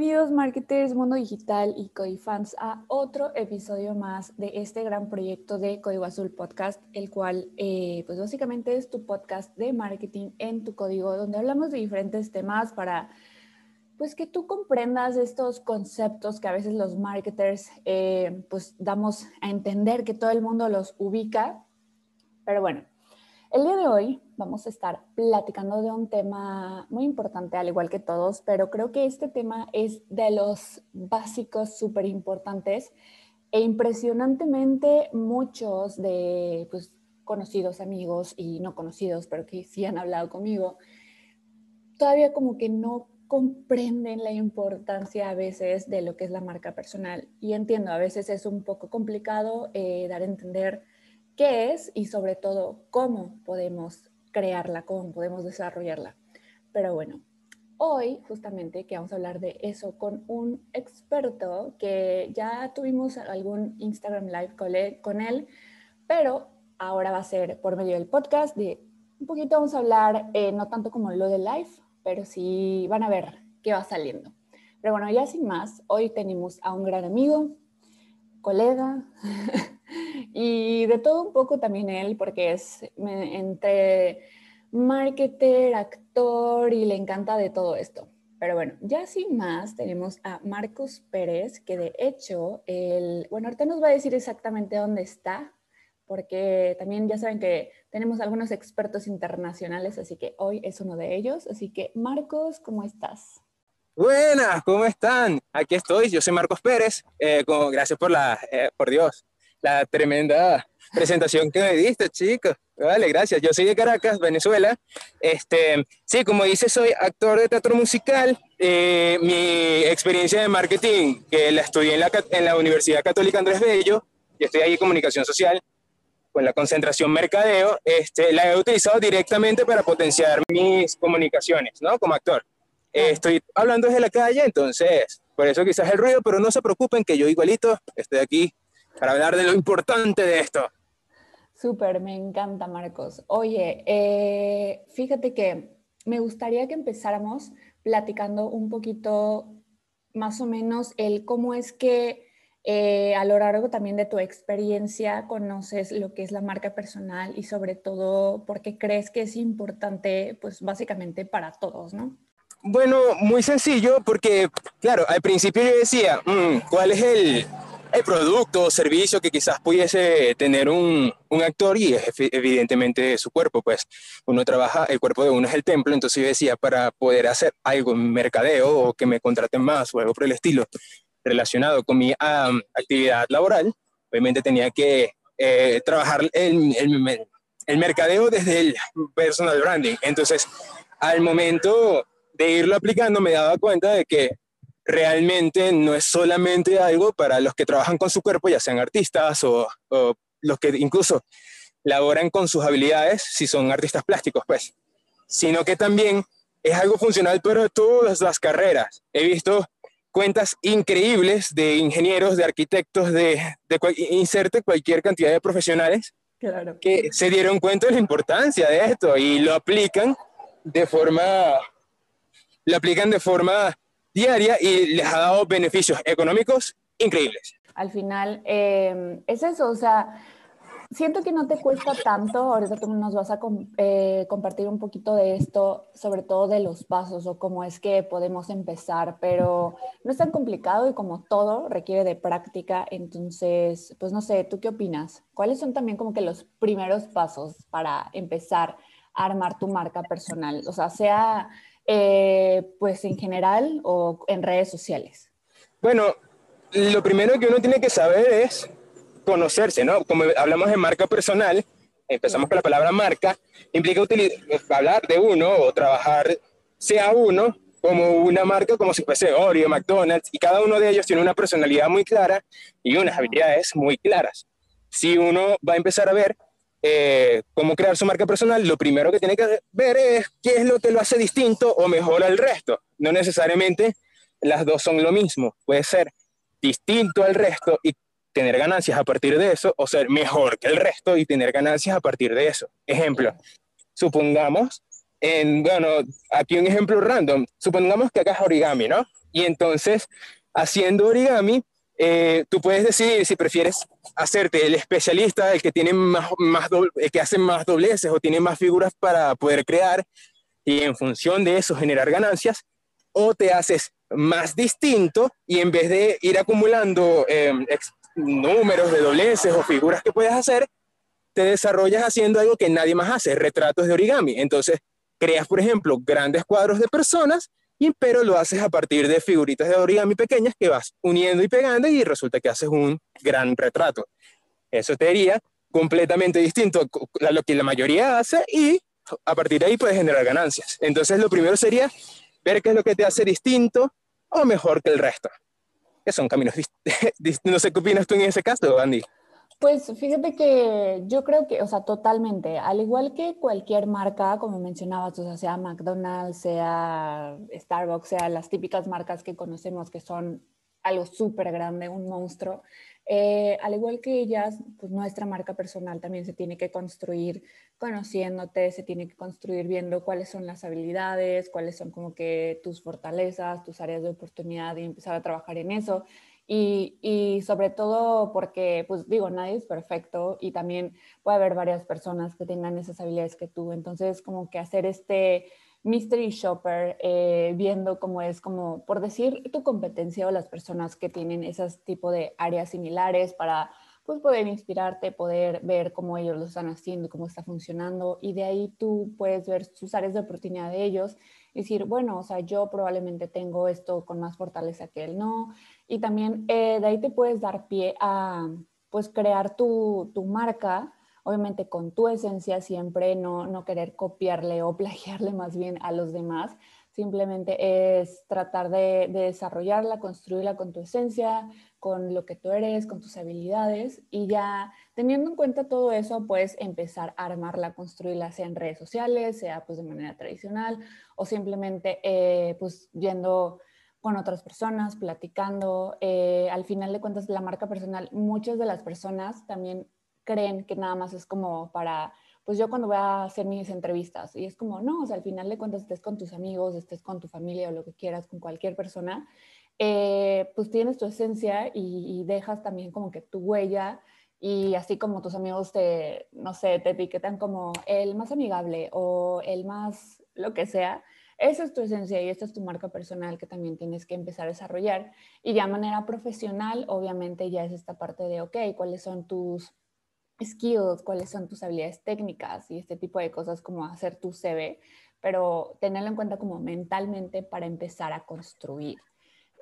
Bienvenidos marketers, mundo digital y Codifans a otro episodio más de este gran proyecto de Código Azul Podcast, el cual eh, pues básicamente es tu podcast de marketing en tu código, donde hablamos de diferentes temas para pues que tú comprendas estos conceptos que a veces los marketers eh, pues damos a entender que todo el mundo los ubica. Pero bueno, el día de hoy vamos a estar platicando de un tema muy importante, al igual que todos, pero creo que este tema es de los básicos súper importantes e impresionantemente muchos de pues, conocidos amigos y no conocidos, pero que sí han hablado conmigo, todavía como que no comprenden la importancia a veces de lo que es la marca personal. Y entiendo, a veces es un poco complicado eh, dar a entender qué es y sobre todo cómo podemos crearla, cómo podemos desarrollarla. Pero bueno, hoy justamente que vamos a hablar de eso con un experto que ya tuvimos algún Instagram Live con él, pero ahora va a ser por medio del podcast de un poquito vamos a hablar, eh, no tanto como lo de live, pero sí van a ver qué va saliendo. Pero bueno, ya sin más, hoy tenemos a un gran amigo, colega, y de todo un poco también él, porque es entre marketer, actor y le encanta de todo esto. Pero bueno, ya sin más, tenemos a Marcos Pérez, que de hecho, el, bueno, ahorita nos va a decir exactamente dónde está, porque también ya saben que tenemos algunos expertos internacionales, así que hoy es uno de ellos. Así que, Marcos, ¿cómo estás? Buenas, ¿cómo están? Aquí estoy, yo soy Marcos Pérez. Eh, gracias por la, eh, por Dios, la tremenda presentación que me diste, chicos. Vale, gracias. Yo soy de Caracas, Venezuela. Este, sí, como dice, soy actor de teatro musical. Eh, mi experiencia de marketing, que la estudié en la, en la Universidad Católica Andrés Bello, y estoy ahí en comunicación social, con la concentración mercadeo, este, la he utilizado directamente para potenciar mis comunicaciones, ¿no? Como actor. Eh, estoy hablando desde la calle, entonces, por eso quizás el ruido, pero no se preocupen que yo igualito estoy aquí para hablar de lo importante de esto. Súper, me encanta, Marcos. Oye, eh, fíjate que me gustaría que empezáramos platicando un poquito más o menos el cómo es que eh, a lo largo también de tu experiencia conoces lo que es la marca personal y sobre todo porque crees que es importante, pues básicamente para todos, ¿no? Bueno, muy sencillo porque, claro, al principio yo decía, mm, ¿cuál es el, el producto o servicio que quizás pudiese tener un, un, actor y es evidentemente su cuerpo, pues uno trabaja, el cuerpo de uno es el templo, entonces yo decía, para poder hacer algo en mercadeo o que me contraten más o algo por el estilo relacionado con mi actividad laboral, obviamente tenía que eh, trabajar el, el, el mercadeo desde el personal branding. Entonces, al momento de irlo aplicando, me daba cuenta de que realmente no es solamente algo para los que trabajan con su cuerpo, ya sean artistas o, los que incluso laboran con sus habilidades, si son artistas plásticos, pues, sino que también es algo funcional para todas las carreras. He visto cuentas increíbles de ingenieros, de arquitectos, de, de inserte cualquier cantidad de profesionales que se dieron cuenta de la importancia de esto y lo aplican de forma, lo aplican de forma diaria y les ha dado beneficios económicos increíbles. Al final, eh, es eso, o sea, siento que no te cuesta tanto, ahorita tú nos vas a eh, compartir un poquito de esto, sobre todo de los pasos o cómo es que podemos empezar, pero no es tan complicado y como todo requiere de práctica, entonces, pues no sé, ¿tú qué opinas? ¿Cuáles son también como que los primeros pasos para empezar a armar tu marca personal? O sea, sea eh, pues en general o en redes sociales? Bueno, lo primero que uno tiene que saber es conocerse, ¿no? Como hablamos de marca personal, empezamos con la palabra marca, implica hablar de uno o trabajar sea uno como una marca como si fuese Oreo, McDonald's, y cada uno de ellos tiene una personalidad muy clara y unas habilidades muy claras. Si uno va a empezar a ver eh, cómo crear su marca personal, lo primero que tiene que ver es qué es lo que lo hace distinto o mejor al resto. No necesariamente las dos son lo mismo. Puede ser distinto al resto y tener ganancias a partir de eso, o ser mejor que el resto y tener ganancias a partir de eso. Ejemplo, supongamos, en, bueno, aquí un ejemplo random, supongamos que hagas origami, ¿no? Y entonces, haciendo origami, eh, tú puedes decidir si prefieres hacerte el especialista, el que, tiene más, más el que hace más dobleces o tiene más figuras para poder crear y en función de eso generar ganancias, o te haces más distinto y en vez de ir acumulando em, números de dobleces o figuras que puedes hacer, te desarrollas haciendo algo que nadie más hace, retratos de origami. Entonces, creas, por ejemplo, grandes cuadros de personas y, pero lo haces a partir de figuritas de origami pequeñas que vas uniendo y pegando y resulta que haces un gran retrato. Eso te diría completamente distinto a lo que la mayoría hace y a partir de ahí puedes generar ganancias. Entonces lo primero sería ver qué es lo que te hace distinto o mejor que el resto. Que son caminos distintos. No sé qué opinas tú en ese caso, Andy. Pues fíjate que yo creo que, o sea, totalmente, al igual que cualquier marca, como mencionabas, o sea, sea McDonald's, sea Starbucks, sea las típicas marcas que conocemos que son algo súper grande, un monstruo, eh, al igual que ellas, pues nuestra marca personal también se tiene que construir conociéndote, se tiene que construir viendo cuáles son las habilidades, cuáles son como que tus fortalezas, tus áreas de oportunidad y empezar a trabajar en eso. Y, sobre todo porque, pues digo, nadie es perfecto y también puede haber varias personas que tengan esas habilidades que tú. Entonces, como que hacer este mystery shopper, eh, viendo cómo es, como por decir, tu competencia o las personas que tienen ese tipo de áreas similares para pues poder inspirarte, poder ver cómo ellos lo están haciendo, cómo está funcionando y de ahí tú puedes ver sus áreas de oportunidad de ellos decir, bueno, o sea, yo probablemente tengo esto con más fortaleza que él, no, y también eh, de ahí te puedes dar pie a pues crear tu, tu, marca, obviamente con tu esencia siempre, no, no querer copiarle o plagiarle más bien a los demás, simplemente es tratar de, de, desarrollarla, construirla con tu esencia, con lo que tú eres, con tus habilidades y ya teniendo en cuenta todo eso, puedes empezar a armarla, construirla, sea en redes sociales, sea pues de manera tradicional o simplemente eh, pues yendo con otras personas, platicando. Eh, al final de cuentas, la marca personal, muchas de las personas también creen que nada más es como para, pues yo cuando voy a hacer mis entrevistas, y es como, no, o sea, al final de cuentas estés con tus amigos, estés con tu familia o lo que quieras, con cualquier persona, eh, pues tienes tu esencia y, dejas también como que tu huella y así como tus amigos te, no sé, te etiquetan como el más amigable o el más lo que sea, esa es tu esencia y esta es tu marca personal que también tienes que empezar a desarrollar. Y ya de manera profesional, obviamente ya es esta parte de, ok, ¿cuáles son tus skills? ¿Cuáles son tus habilidades técnicas? Y este tipo de cosas como hacer tu CV, pero tenerlo en cuenta como mentalmente para empezar a construir.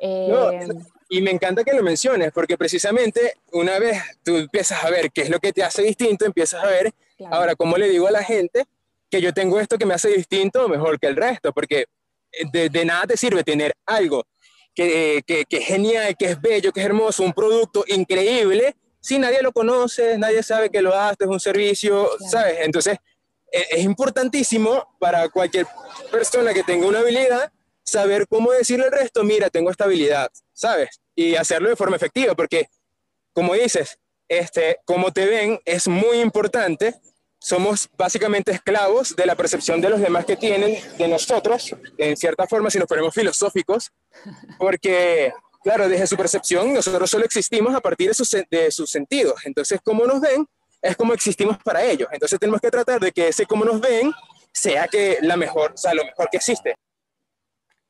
Eh, y me encanta que lo menciones, porque precisamente una vez tú empiezas a ver qué es lo que te hace distinto, empiezas a ver, ahora, ¿cómo le digo a la gente que yo tengo esto que me hace distinto mejor que el resto, porque eh, de, nada te sirve tener algo que, que, que, es genial, que es bello, que es hermoso, un producto increíble, si nadie lo conoce, nadie sabe que lo haces, es un servicio, ¿sabes? Entonces, e, es importantísimo para cualquier persona que tenga una habilidad saber cómo decirle al resto, mira, tengo esta habilidad, ¿sabes? Y hacerlo de forma efectiva, porque, como dices, este, como te ven es muy importante somos básicamente esclavos de la percepción de los demás que tienen de nosotros, en cierta forma, si nos ponemos filosóficos, porque, claro, desde su percepción, nosotros solo existimos a partir de sus, de sus sentidos. Entonces, como nos ven, es como existimos para ellos. Entonces, tenemos que tratar de que ese como nos ven sea que la mejor, o sea, lo mejor que existe.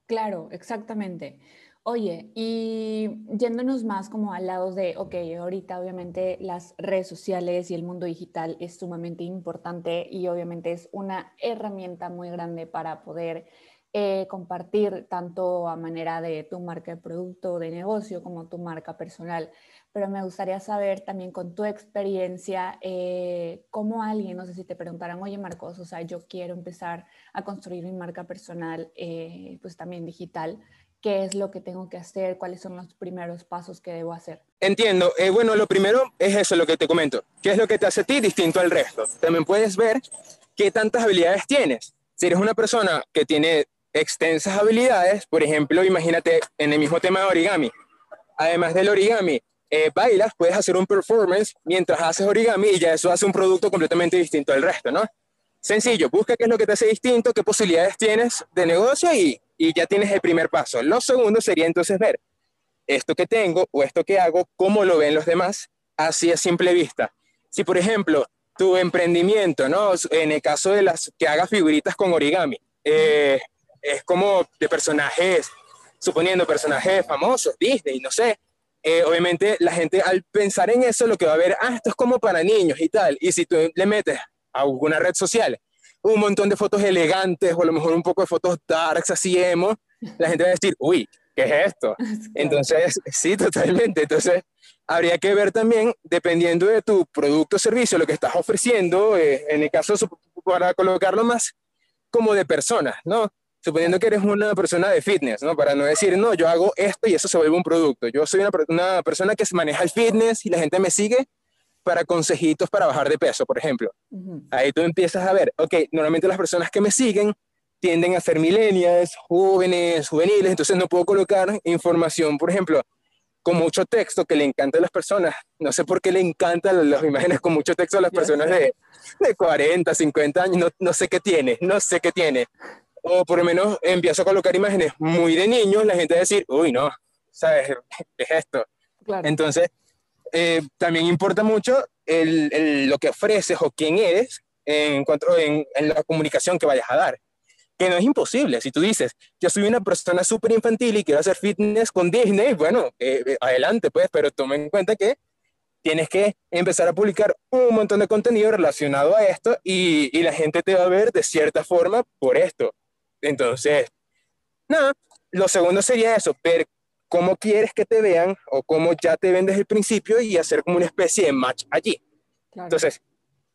Claro, exactamente. Oye, y yéndonos más como al lado de, ok, ahorita obviamente las redes sociales y el mundo digital es sumamente importante y obviamente es una herramienta muy grande para poder eh, compartir tanto a manera de tu marca de producto, de negocio, como tu marca personal. Pero me gustaría saber también con tu experiencia, eh, cómo alguien, no sé si te preguntaran, oye Marcos, o sea, yo quiero empezar a construir mi marca personal, eh, pues también digital, ¿qué es lo que tengo que hacer? ¿Cuáles son los primeros pasos que debo hacer? Entiendo. Eh, bueno, lo primero es eso, lo que te comento. ¿Qué es lo que te hace a ti distinto al resto? También puedes ver qué tantas habilidades tienes. Si eres una persona que tiene extensas habilidades, por ejemplo, imagínate en el mismo tema de origami. Además del origami, eh, bailas, puedes hacer un performance mientras haces origami y ya eso hace un producto completamente distinto al resto, ¿no? Sencillo, busca qué es lo que te hace distinto, qué posibilidades tienes de negocio y, y ya tienes el primer paso. Lo segundo sería entonces ver esto que tengo o esto que hago, cómo lo ven los demás, así a simple vista. Si, por ejemplo, tu emprendimiento, ¿no? En el caso de las que hagas figuritas con origami, eh, es como de personajes, suponiendo personajes famosos, Disney, no sé, eh, obviamente la gente al pensar en eso lo que va a ver, ah, esto es como para niños y tal. Y si tú le metes a alguna red social un montón de fotos elegantes o a lo mejor un poco de fotos darks, así emo, la gente va a decir, uy, ¿qué es esto? Entonces, sí, totalmente. Entonces, habría que ver también, dependiendo de tu producto o servicio, lo que estás ofreciendo, eh, en el caso, para colocarlo más como de personas, ¿no? Suponiendo que eres una persona de fitness, ¿no? Para no decir, no, yo hago esto y eso se vuelve un producto. Yo soy una, una persona que maneja el fitness y la gente me sigue para consejitos para bajar de peso, por ejemplo. Ahí tú empiezas a ver, ok, normalmente las personas que me siguen tienden a ser millennials, jóvenes, juveniles, entonces no puedo colocar información, por ejemplo, con mucho texto que le encanta a las personas. No sé por qué le encantan las imágenes con mucho texto a las personas de, de 40, 50 años, no, no sé qué tiene, no sé qué tiene o por lo menos empiezo a colocar imágenes muy de niños, la gente va a decir, uy, no, ¿sabes? ¿Qué es esto? Entonces, eh, también importa mucho el, lo que ofreces o quién eres en, cuanto, en, en, la comunicación que vayas a dar. Que no es imposible. Si tú dices, yo soy una persona súper infantil y quiero hacer fitness con Disney, bueno, eh, eh, adelante, pues, pero toma en cuenta que tienes que empezar a publicar un montón de contenido relacionado a esto y, y la gente te va a ver de cierta forma por esto. Entonces, nada, lo segundo sería eso, ver cómo quieres que te vean o cómo ya te ven desde el principio y hacer como una especie de match allí. Entonces,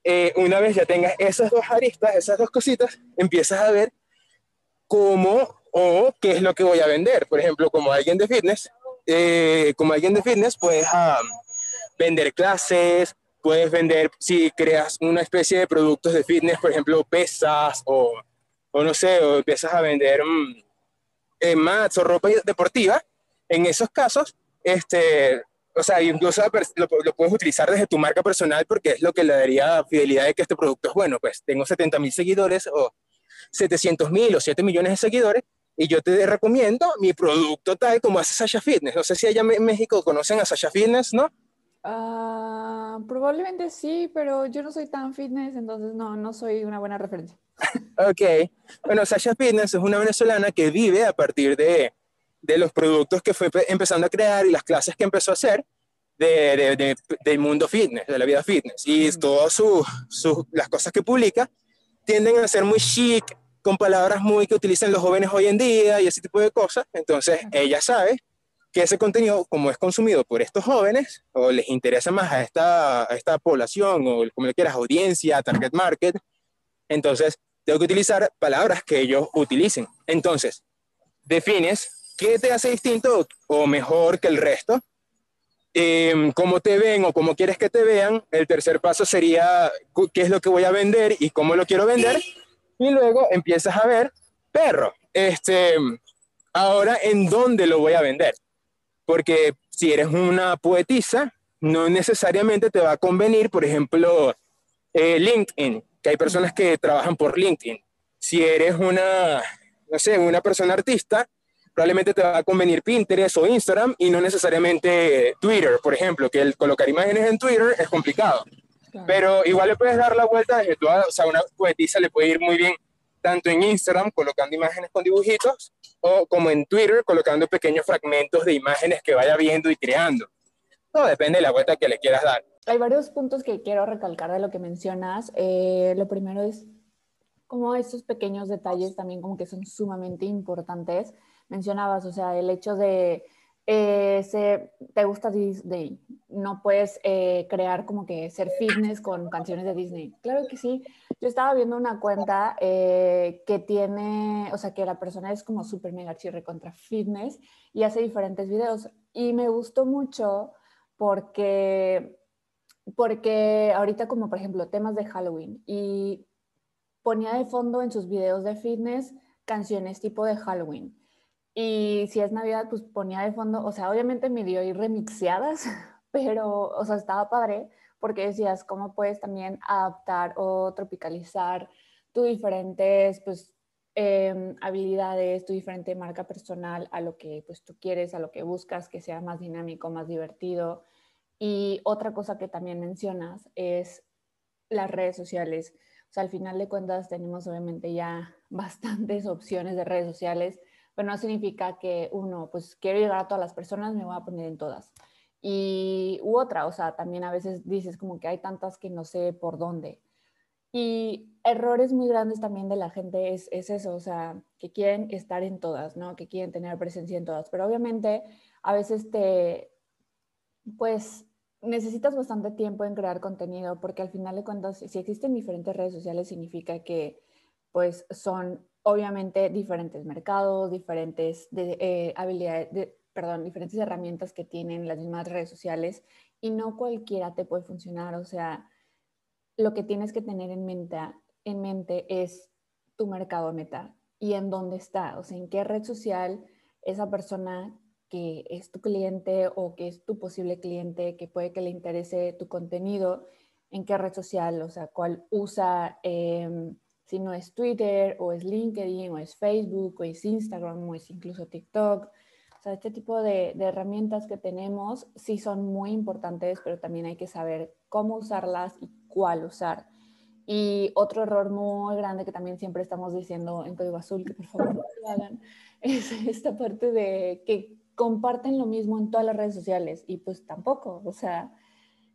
eh, una vez ya tengas esas dos aristas, esas dos cositas, empiezas a ver cómo o qué es lo que voy a vender. Por ejemplo, como alguien de fitness, eh, como alguien de fitness, puedes vender clases, puedes vender, si creas una especie de productos de fitness, por ejemplo, pesas o o no sé, o empiezas a vender mm, eh, mats o ropa deportiva, en esos casos, este, o sea, incluso lo, puedes utilizar desde tu marca personal porque es lo que le daría fidelidad de que este producto es bueno. Pues tengo 70 mil seguidores o 700 mil o 7 millones de seguidores y yo te recomiendo mi producto tal como hace Sasha Fitness. No sé si allá en México conocen a Sasha Fitness, ¿no? Ah, probablemente sí, pero yo no soy tan fitness, entonces no, no soy una buena referencia. ok, bueno, Sasha Fitness es una venezolana que vive a partir de, de los productos que fue empezando a crear y las clases que empezó a hacer de, de, del mundo fitness, de la vida fitness. Y todas sus, las cosas que publica tienden a ser muy chic, con palabras muy que utilizan los jóvenes hoy en día y ese tipo de cosas. Entonces, ella sabe que ese contenido, como es consumido por estos jóvenes, o les interesa más a esta, a esta población, o como le quieras, audiencia, target market, entonces tengo que utilizar palabras que ellos utilicen. Entonces, defines qué te hace distinto o mejor que el resto, eh, cómo te ven o cómo quieres que te vean. El tercer paso sería qué es lo que voy a vender y cómo lo quiero vender. Y luego empiezas a ver, perro, este, ahora en dónde lo voy a vender porque si eres una poetisa, no necesariamente te va a convenir, por ejemplo, eh, LinkedIn, que hay personas que trabajan por LinkedIn. Si eres una, no sé, una persona artista, probablemente te va a convenir Pinterest o Instagram y no necesariamente Twitter, por ejemplo, que el colocar imágenes en Twitter es complicado. Pero igual le puedes dar la vuelta desde o sea, una poetisa le puede ir muy bien tanto en Instagram colocando imágenes con dibujitos o como en Twitter colocando pequeños fragmentos de imágenes que vaya viendo y creando. Todo depende de la vuelta que le quieras dar. Hay varios puntos que quiero recalcar de lo que mencionas. Eh, lo primero es como estos pequeños detalles también como que son sumamente importantes. Mencionabas, o sea, el hecho de eh, te gusta Disney, no puedes eh, crear como que ser fitness con canciones de Disney. Claro que sí. Yo estaba viendo una cuenta eh, que tiene, o sea, que la persona es como súper mega chirre contra fitness y hace diferentes videos. Y me gustó mucho porque, porque ahorita como por ejemplo temas de Halloween y ponía de fondo en sus videos de fitness canciones tipo de Halloween y si es Navidad, pues ponía de fondo, o sea, obviamente me dio ahí remixeadas, pero, o sea, estaba padre porque decías cómo puedes también adaptar o tropicalizar tus diferentes, pues, em, habilidades, tu diferente marca personal a lo que, pues, tú quieres, a lo que buscas, que sea más dinámico, más divertido. Y otra cosa que también mencionas es las redes sociales. O sea, al final de cuentas tenemos obviamente ya bastantes opciones de redes sociales pero no significa que uno, pues quiero llegar a todas las personas, me voy a poner en todas. Y u otra, o sea, también a veces dices como que hay tantas que no sé por dónde. Y errores muy grandes también de la gente es, es eso, o sea, que quieren estar en todas, ¿no? Que quieren tener presencia en todas. Pero obviamente a veces te, pues necesitas bastante tiempo en crear contenido porque al final de cuentas, si existen diferentes redes sociales, significa que pues son obviamente diferentes mercados, diferentes eh, habilidades, perdón, diferentes herramientas que tienen las mismas redes sociales y no cualquiera te puede funcionar. O sea, lo que tienes que tener en mente, en mente es tu mercado meta y en dónde está, o sea, en qué red social esa persona que es tu cliente o que es tu posible cliente, que puede que le interese tu contenido, en qué red social, o sea, cuál usa. Em, si no es Twitter o es LinkedIn o es Facebook o es Instagram o es incluso TikTok. O sea, este tipo de, herramientas que tenemos sí son muy importantes, pero también hay que saber cómo usarlas y cuál usar. Y otro error muy grande que también siempre estamos diciendo en Código Azul, que por favor no lo hagan, es esta parte de que comparten lo mismo en todas las redes sociales y pues tampoco, o sea,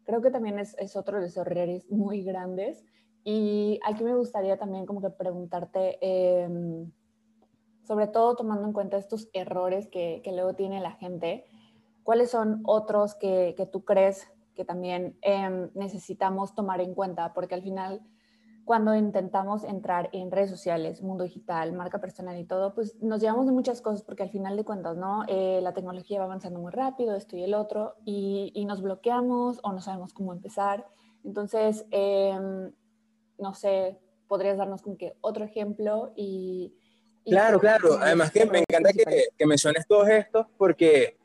creo que también es, otro de los errores muy grandes y aquí me gustaría también como que preguntarte, em, sobre todo tomando en cuenta estos errores que, que, luego tiene la gente, ¿cuáles son otros que, que tú crees que también em, necesitamos tomar en cuenta? Porque al final, cuando intentamos entrar en redes sociales, mundo digital, marca personal y todo, pues nos llevamos de muchas cosas porque al final de cuentas, ¿no? Eh, la tecnología va avanzando muy rápido, esto y el otro, y, y nos bloqueamos o no sabemos cómo empezar. Entonces, eh, no sé, podrías darnos como que otro ejemplo y... claro, claro. Además que me encanta que, que, menciones todos estos porque, eh,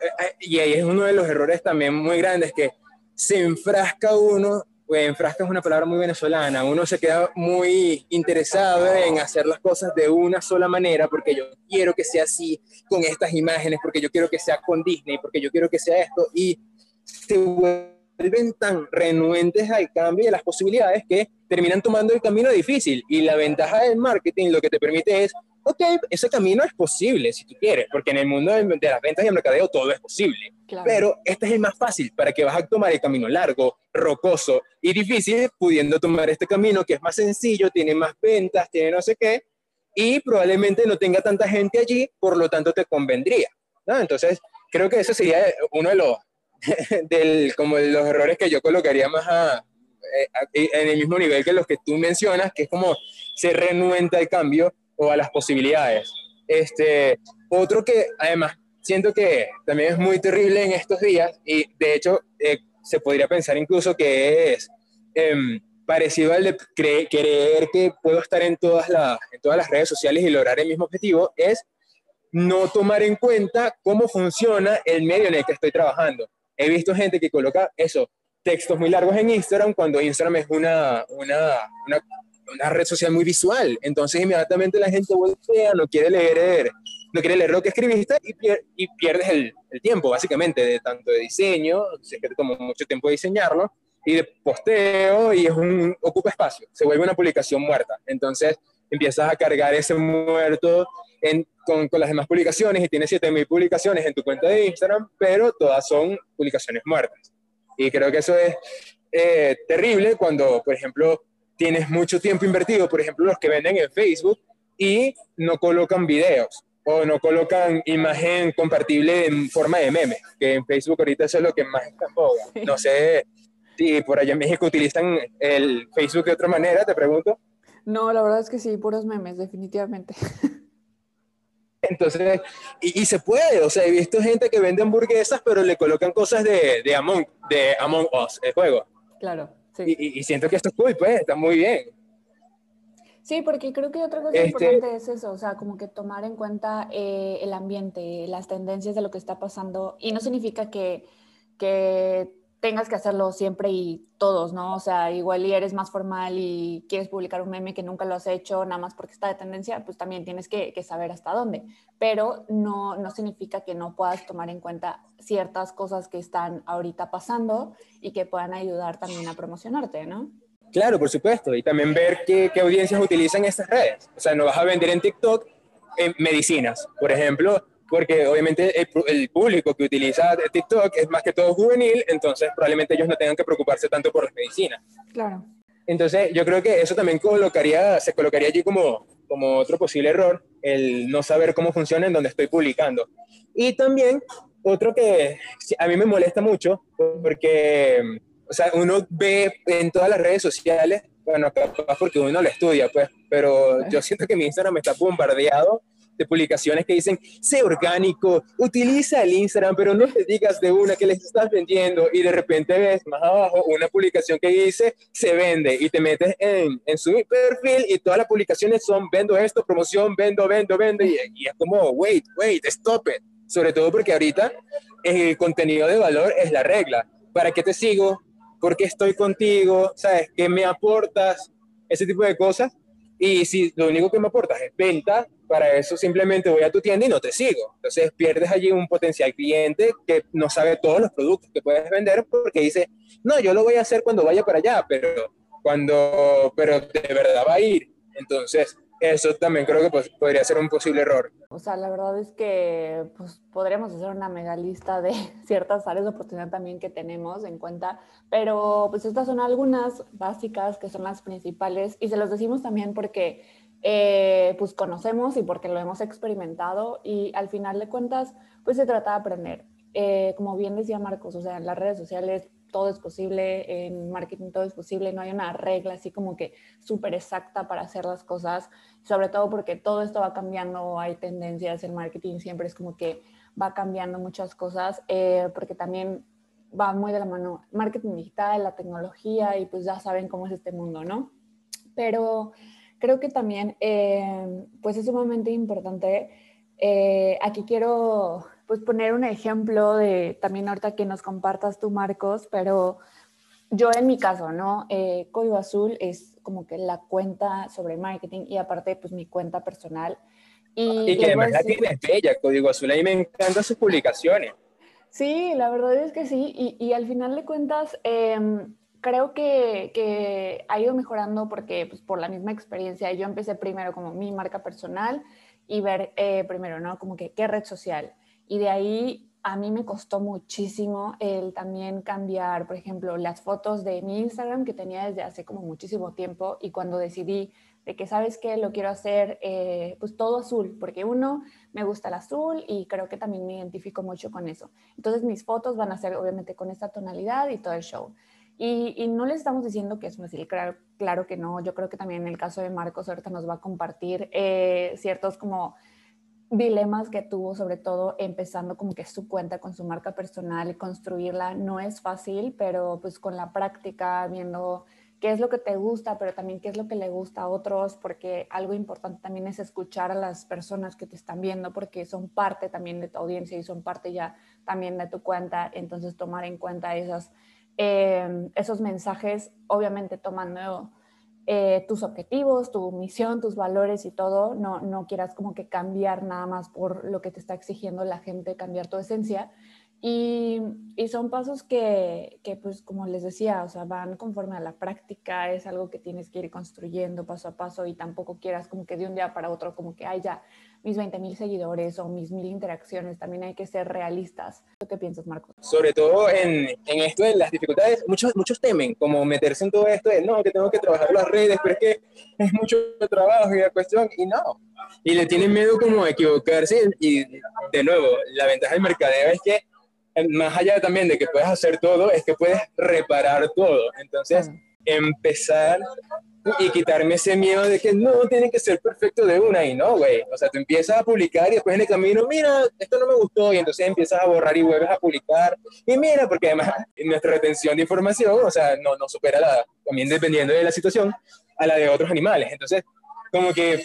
eh, y ahí es uno de los errores también muy grandes, que se enfrasca uno, pues enfrasca es una palabra muy venezolana, uno se queda muy interesado en hacer las cosas de una sola manera porque yo quiero que sea así, con estas imágenes, porque yo quiero que sea con Disney, porque yo quiero que sea esto, y se vuelven tan renuentes al cambio y a las posibilidades que terminan tomando el camino difícil. Y la ventaja del marketing lo que te permite es, ok, ese camino es posible si tú quieres, porque en el mundo de las ventas y el mercadeo todo es posible. Pero este es el más fácil para que vas a tomar el camino largo, rocoso y difícil, pudiendo tomar este camino que es más sencillo, tiene más ventas, tiene no sé qué, y probablemente no tenga tanta gente allí, por lo tanto te convendría. ¿no? Entonces, creo que eso sería uno de los, del, como los errores que yo colocaría más a, eh, en el mismo nivel que los que tú mencionas, que es como se renuenta el cambio o a las posibilidades. Este, otro que además siento que también es muy terrible en estos días y de hecho eh, se podría pensar incluso que es em, parecido al de creer que puedo estar en todas, las, en todas las redes sociales y lograr el mismo objetivo, es no tomar en cuenta cómo funciona el medio en el que estoy trabajando. He visto gente que coloca eso, textos muy largos en Instagram cuando Instagram es una, una, una, red social muy visual. Entonces inmediatamente la gente voltea, no quiere leer, no quiere leer lo que escribiste y, y pierdes el, el, tiempo, básicamente, de tanto de diseño, sé que te tomó mucho tiempo diseñarlo, y de posteo, y es un, ocupa espacio, se vuelve una publicación muerta. Entonces empiezas a cargar ese muerto en, con, con, las demás publicaciones y tienes 7000 publicaciones en tu cuenta de Instagram, pero todas son publicaciones muertas. Y creo que eso es eh, terrible cuando, por ejemplo, tienes mucho tiempo invertido, por ejemplo, los que venden en Facebook y no colocan videos. o no colocan imagen compartible en forma de meme, que en Facebook ahorita eso es lo que más está en No sé si por allá en México utilizan el Facebook de otra manera, te pregunto. No, la verdad es que sí, puros memes, definitivamente. Entonces, y, se puede, o sea, he visto gente que vende hamburguesas, pero le colocan cosas de, de, Among, de Among Us, el juego. Claro, sí. Y, y, siento que esto es cool, pues, está muy bien. Sí, porque creo que otra cosa este importante es eso, o sea, como que tomar en cuenta eh, el ambiente, las tendencias de lo que está pasando, y no significa que, que tengas que hacerlo siempre y todos, ¿no? O sea, igual y eres más formal y quieres publicar un meme que nunca lo has hecho, nada más porque está de tendencia, pues también tienes que, saber hasta dónde. Pero no, no significa que no puedas tomar en cuenta ciertas cosas que están ahorita pasando y que puedan ayudar también a promocionarte, ¿no? Claro, por supuesto. Y también ver qué, qué audiencias utilizan estas redes. O sea, no vas a vender en TikTok en medicinas, por ejemplo, porque obviamente el, público que utiliza TikTok es más que todo juvenil, entonces probablemente ellos no tengan que preocuparse tanto por las medicinas. Claro. Entonces yo creo que eso también colocaría, se colocaría allí como, como otro posible error, el no saber cómo funciona en donde estoy publicando. Y también otro que a mí me molesta mucho, porque, o sea, uno ve en todas las redes sociales, bueno, capaz porque uno lo estudia, pues, pero yo siento que mi Instagram está bombardeado de publicaciones que dicen, sé orgánico, utiliza el Instagram, pero no te digas de una que les estás vendiendo y de repente ves más abajo una publicación que dice, se vende y te metes en, en su perfil y todas las publicaciones son, vendo esto, promoción, vendo, vendo, vendo y, y es como, wait, wait, stop it. Sobre todo porque ahorita el contenido de valor es la regla. ¿Para qué te sigo? ¿Por qué estoy contigo? ¿Sabes? ¿Qué me aportas? Ese tipo de cosas. Y si lo único que me aportas es venta, para eso simplemente voy a tu tienda y no te sigo. Entonces pierdes allí un potencial cliente que no sabe todos los productos que puedes vender porque dice, no, yo lo voy a hacer cuando vaya para allá, pero cuando, pero de verdad va a ir. Entonces, eso también creo que pues, podría ser un posible error. O sea, la verdad es que pues, podríamos hacer una mega lista de ciertas áreas de oportunidad también que tenemos en cuenta, pero pues estas son algunas básicas que son las principales y se los decimos también porque eh, pues conocemos y porque lo hemos experimentado y al final de cuentas, pues se trata de aprender. Eh, como bien decía Marcos, o sea, en las redes sociales todo es posible, en marketing todo es posible, no hay una regla así como que súper exacta para hacer las cosas, sobre todo porque todo esto va cambiando, hay tendencias, en marketing siempre es como que va cambiando muchas cosas, eh, porque también va muy de la mano marketing digital, la tecnología y pues ya saben cómo es este mundo, ¿no? Pero creo que también eh, pues es sumamente importante. Eh, aquí quiero pues poner un ejemplo de también ahorita que nos compartas tú, Marcos, pero yo en mi caso, ¿no? Eh, Código Azul es como que la cuenta sobre marketing y aparte pues mi cuenta personal. Y, y que además la tienes bella, Código Azul, a mí me encantan sus publicaciones. Sí, la verdad es que sí, y, y al final de cuentas, eh, creo que, que, ha ido mejorando porque pues, por la misma experiencia yo empecé primero como mi marca personal y ver eh, primero, ¿no? Como que qué red social. Y de ahí a mí me costó muchísimo el también cambiar, por ejemplo, las fotos de mi Instagram que tenía desde hace como muchísimo tiempo y cuando decidí de que, ¿sabes qué? Lo quiero hacer eh, pues todo azul, porque uno, me gusta el azul y creo que también me identifico mucho con eso. Entonces mis fotos van a ser obviamente con esta tonalidad y todo el show. Y, no les estamos diciendo que es fácil, claro, claro que no. Yo creo que también en el caso de Marcos ahorita nos va a compartir eh, ciertos como dilemas que tuvo, sobre todo empezando como que su cuenta con su marca personal y construirla. No es fácil, pero pues con la práctica, viendo qué es lo que te gusta, pero también qué es lo que le gusta a otros, porque algo importante también es escuchar a las personas que te están viendo, porque son parte también de tu audiencia y son parte ya también de tu cuenta. Entonces tomar en cuenta Em, esos mensajes, obviamente tomando eh, tus objetivos, tu misión, tus valores y todo, no, no quieras como que cambiar nada más por lo que te está exigiendo la gente, cambiar tu esencia. Y, y, son pasos que, que, pues como les decía, o sea, van conforme a la práctica, es algo que tienes que ir construyendo paso a paso y tampoco quieras como que de un día para otro, como que, ay, ya, mis 20 mil seguidores o mis mil interacciones, también hay que ser realistas. ¿Qué piensas, Marco? Sobre todo en, en esto de las dificultades, muchos, muchos temen como meterse en todo esto de, no, que tengo que trabajar las redes, pero es que es mucho trabajo y la cuestión, y no. Y le tienen miedo como a equivocarse y, de nuevo, la ventaja del mercadeo es que más allá también de que puedes hacer todo, es que puedes reparar todo. Entonces, empezar y quitarme ese miedo de que no, tiene que ser perfecto de una y no, güey. O sea, tú empiezas a publicar y después en el camino, mira, esto no me gustó y entonces empiezas a borrar y vuelves a publicar. Y mira, porque además nuestra retención de información, o sea, no, no supera la, también dependiendo de la situación, a la de otros animales. Entonces, como que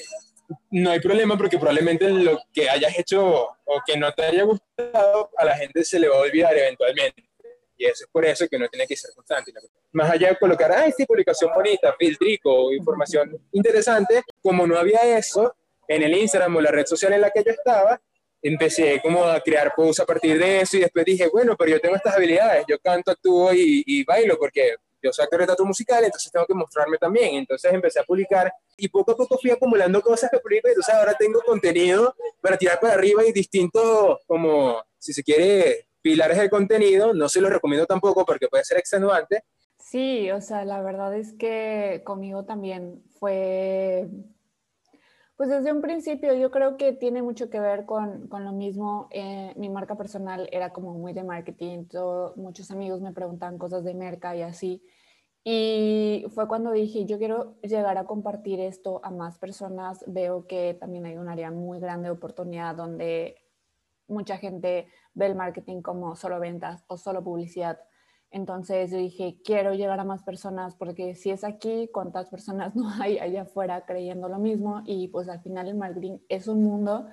no hay problema porque probablemente lo que hayas hecho o que no te haya gustado a la gente se le va a olvidar eventualmente. Y eso es por eso que uno tiene que ser constante. Más allá de colocar, ay, sí, publicación bonita, filtrico, información interesante, como no había eso en el Instagram o la red social en la que yo estaba, empecé como a crear posts a partir de eso y después dije, bueno, pero yo tengo estas habilidades, yo canto, actúo y, y bailo porque yo soy actor de teatro musical, entonces tengo que mostrarme también. Entonces empecé a publicar y poco a poco fui acumulando cosas que publico, entonces ahora tengo contenido para tirar para arriba y distintos, como, si se quiere, pilares de contenido. No se lo recomiendo tampoco porque puede ser extenuante. Sí, o sea, la verdad es que conmigo también fue pues desde un principio yo creo que tiene mucho que ver con, con lo mismo. Eh, mi marca personal era como muy de marketing, todo, muchos amigos me preguntaban cosas de merca y así. Y fue cuando dije, yo quiero llegar a compartir esto a más personas. Veo que también hay un área muy grande de oportunidad donde mucha gente ve el marketing como solo ventas o solo publicidad entonces yo dije, quiero llegar a más personas porque si es aquí, ¿cuántas personas no hay allá afuera creyendo lo mismo? Y pues al final el marketing es un mundo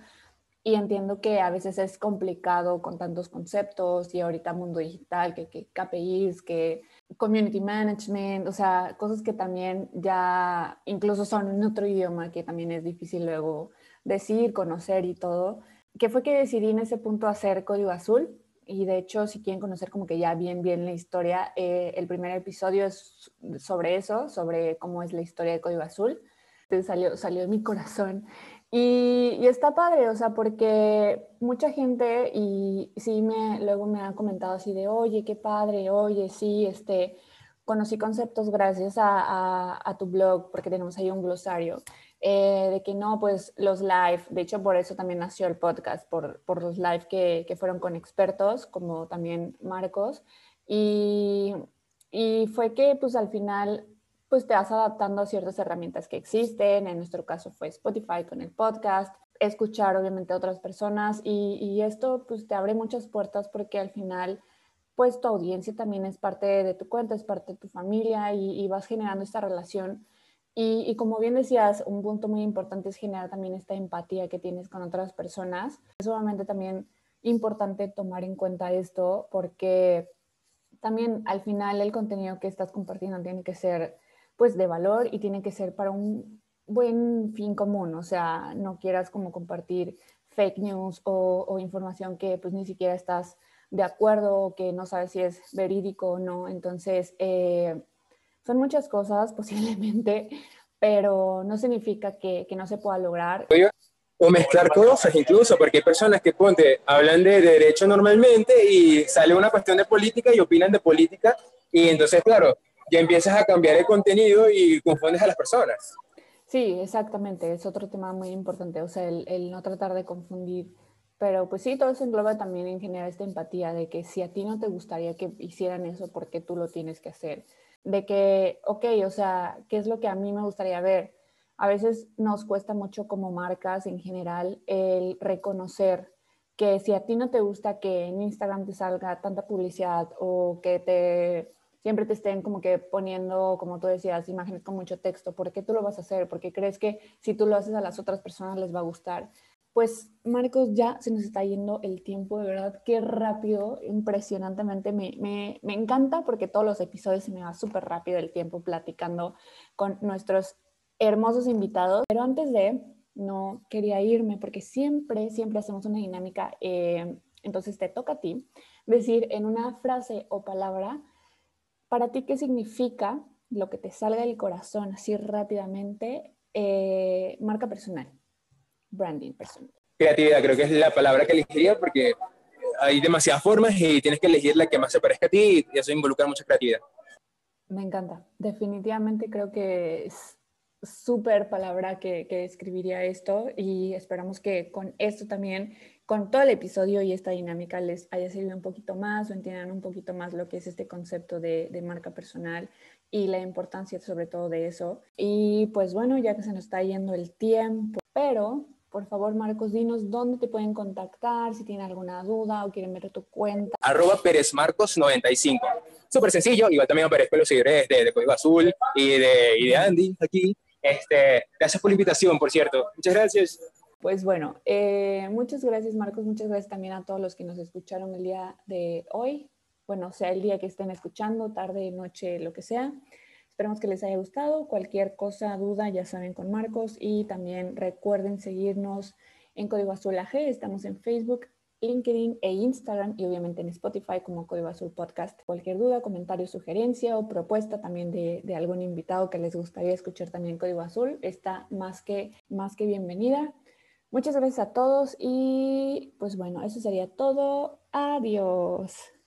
y entiendo que a veces es complicado con tantos conceptos y ahorita mundo digital, que, que KPIs, que community management, o sea, cosas que también ya incluso son en otro idioma que también es difícil luego decir, conocer y todo. ¿Qué fue que decidí en ese punto hacer código azul? Y de hecho, si quieren conocer como que ya bien, bien la historia, eh, el primer episodio es sobre eso, sobre cómo es la historia de Código Azul. Entonces salió, salió de mi corazón. Y, y, está padre, o sea, porque mucha gente, y sí, me, luego me han comentado así de, oye, qué padre, oye, sí, este, conocí conceptos gracias a, a, a tu blog, porque tenemos ahí un glosario. Eh, de que no, pues los live, de hecho por eso también nació el podcast, por, por los live que, que, fueron con expertos, como también Marcos, y, y, fue que pues al final pues te vas adaptando a ciertas herramientas que existen, en nuestro caso fue Spotify con el podcast, escuchar obviamente a otras personas y, y esto pues te abre muchas puertas porque al final pues tu audiencia también es parte de tu cuenta, es parte de tu familia y, y vas generando esta relación y, como bien decías, un punto muy importante es generar también esta empatía que tienes con otras personas. Es sumamente también importante tomar en cuenta esto porque también al final el contenido que estás compartiendo tiene que ser pues de valor y tiene que ser para un buen fin común, o sea, no quieras como compartir fake news o, o información que pues ni siquiera estás de acuerdo o que no sabes si es verídico o no. Entonces, eh, son muchas cosas posiblemente, pero no significa que, que no se pueda lograr. O mezclar cosas incluso, porque hay personas que ponte, hablan de derecho normalmente y sale una cuestión de política y opinan de política y entonces, claro, ya empiezas a cambiar el contenido y confundes a las personas. Sí, exactamente, es otro tema muy importante, o sea, el, el no tratar de confundir pero pues sí, todo eso engloba también en generar esta empatía de que si a ti no te gustaría que hicieran eso, ¿por qué tú lo tienes que hacer? De que, ok, o sea, ¿qué es lo que a mí me gustaría ver? A veces nos cuesta mucho como marcas en general el reconocer que si a ti no te gusta que en Instagram te salga tanta publicidad o que te siempre te estén como que poniendo, como tú decías, imágenes con mucho texto, ¿por qué tú lo vas a hacer? Porque crees que si tú lo haces a las otras personas les va a gustar. Pues Marcos, ya se nos está yendo el tiempo, de verdad, qué rápido, impresionantemente. Me, me, me encanta porque todos los episodios se me va súper rápido el tiempo platicando con nuestros hermosos invitados. Pero antes de, no quería irme porque siempre, siempre hacemos una dinámica eh, Entonces te toca a ti decir en una frase o palabra, para ti qué significa lo que te salga del corazón así rápidamente, eh, marca personal, branding personal. Creatividad, creo que es la palabra que elegiría porque hay demasiadas formas y tienes que elegir la que más se parezca a ti y eso involucra mucha creatividad. Me encanta. Definitivamente creo que es súper palabra que, que escribiría esto y esperamos que con esto también, con todo el episodio y esta dinámica les haya servido un poquito más o entiendan un poquito más lo que es este concepto de, de marca personal y la importancia sobre todo de eso. Y pues bueno, ya que se nos está yendo el tiempo, pero por favor, Marcos, dinos dónde te pueden contactar, si tienen alguna duda o quieren ver tu cuenta. Arroba Pérez Marcos 95. Súper sencillo, igual también aparezco en los seguidores de, de, Código Azul y de, y de Andy aquí. Este, gracias por la invitación, por cierto. Muchas gracias. Pues bueno, eh, muchas gracias Marcos, muchas gracias también a todos los que nos escucharon el día de hoy. Bueno, sea el día que estén escuchando, tarde, noche, lo que sea. Esperamos que les haya gustado. Cualquier cosa, duda, ya saben con Marcos. Y también recuerden seguirnos en Código Azul AG. Estamos en Facebook, LinkedIn e Instagram y obviamente en Spotify como Código Azul Podcast. Cualquier duda, comentario, sugerencia o propuesta también de, de, algún invitado que les gustaría escuchar también Código Azul está más que, más que bienvenida. Muchas gracias a todos y pues bueno, eso sería todo. Adiós.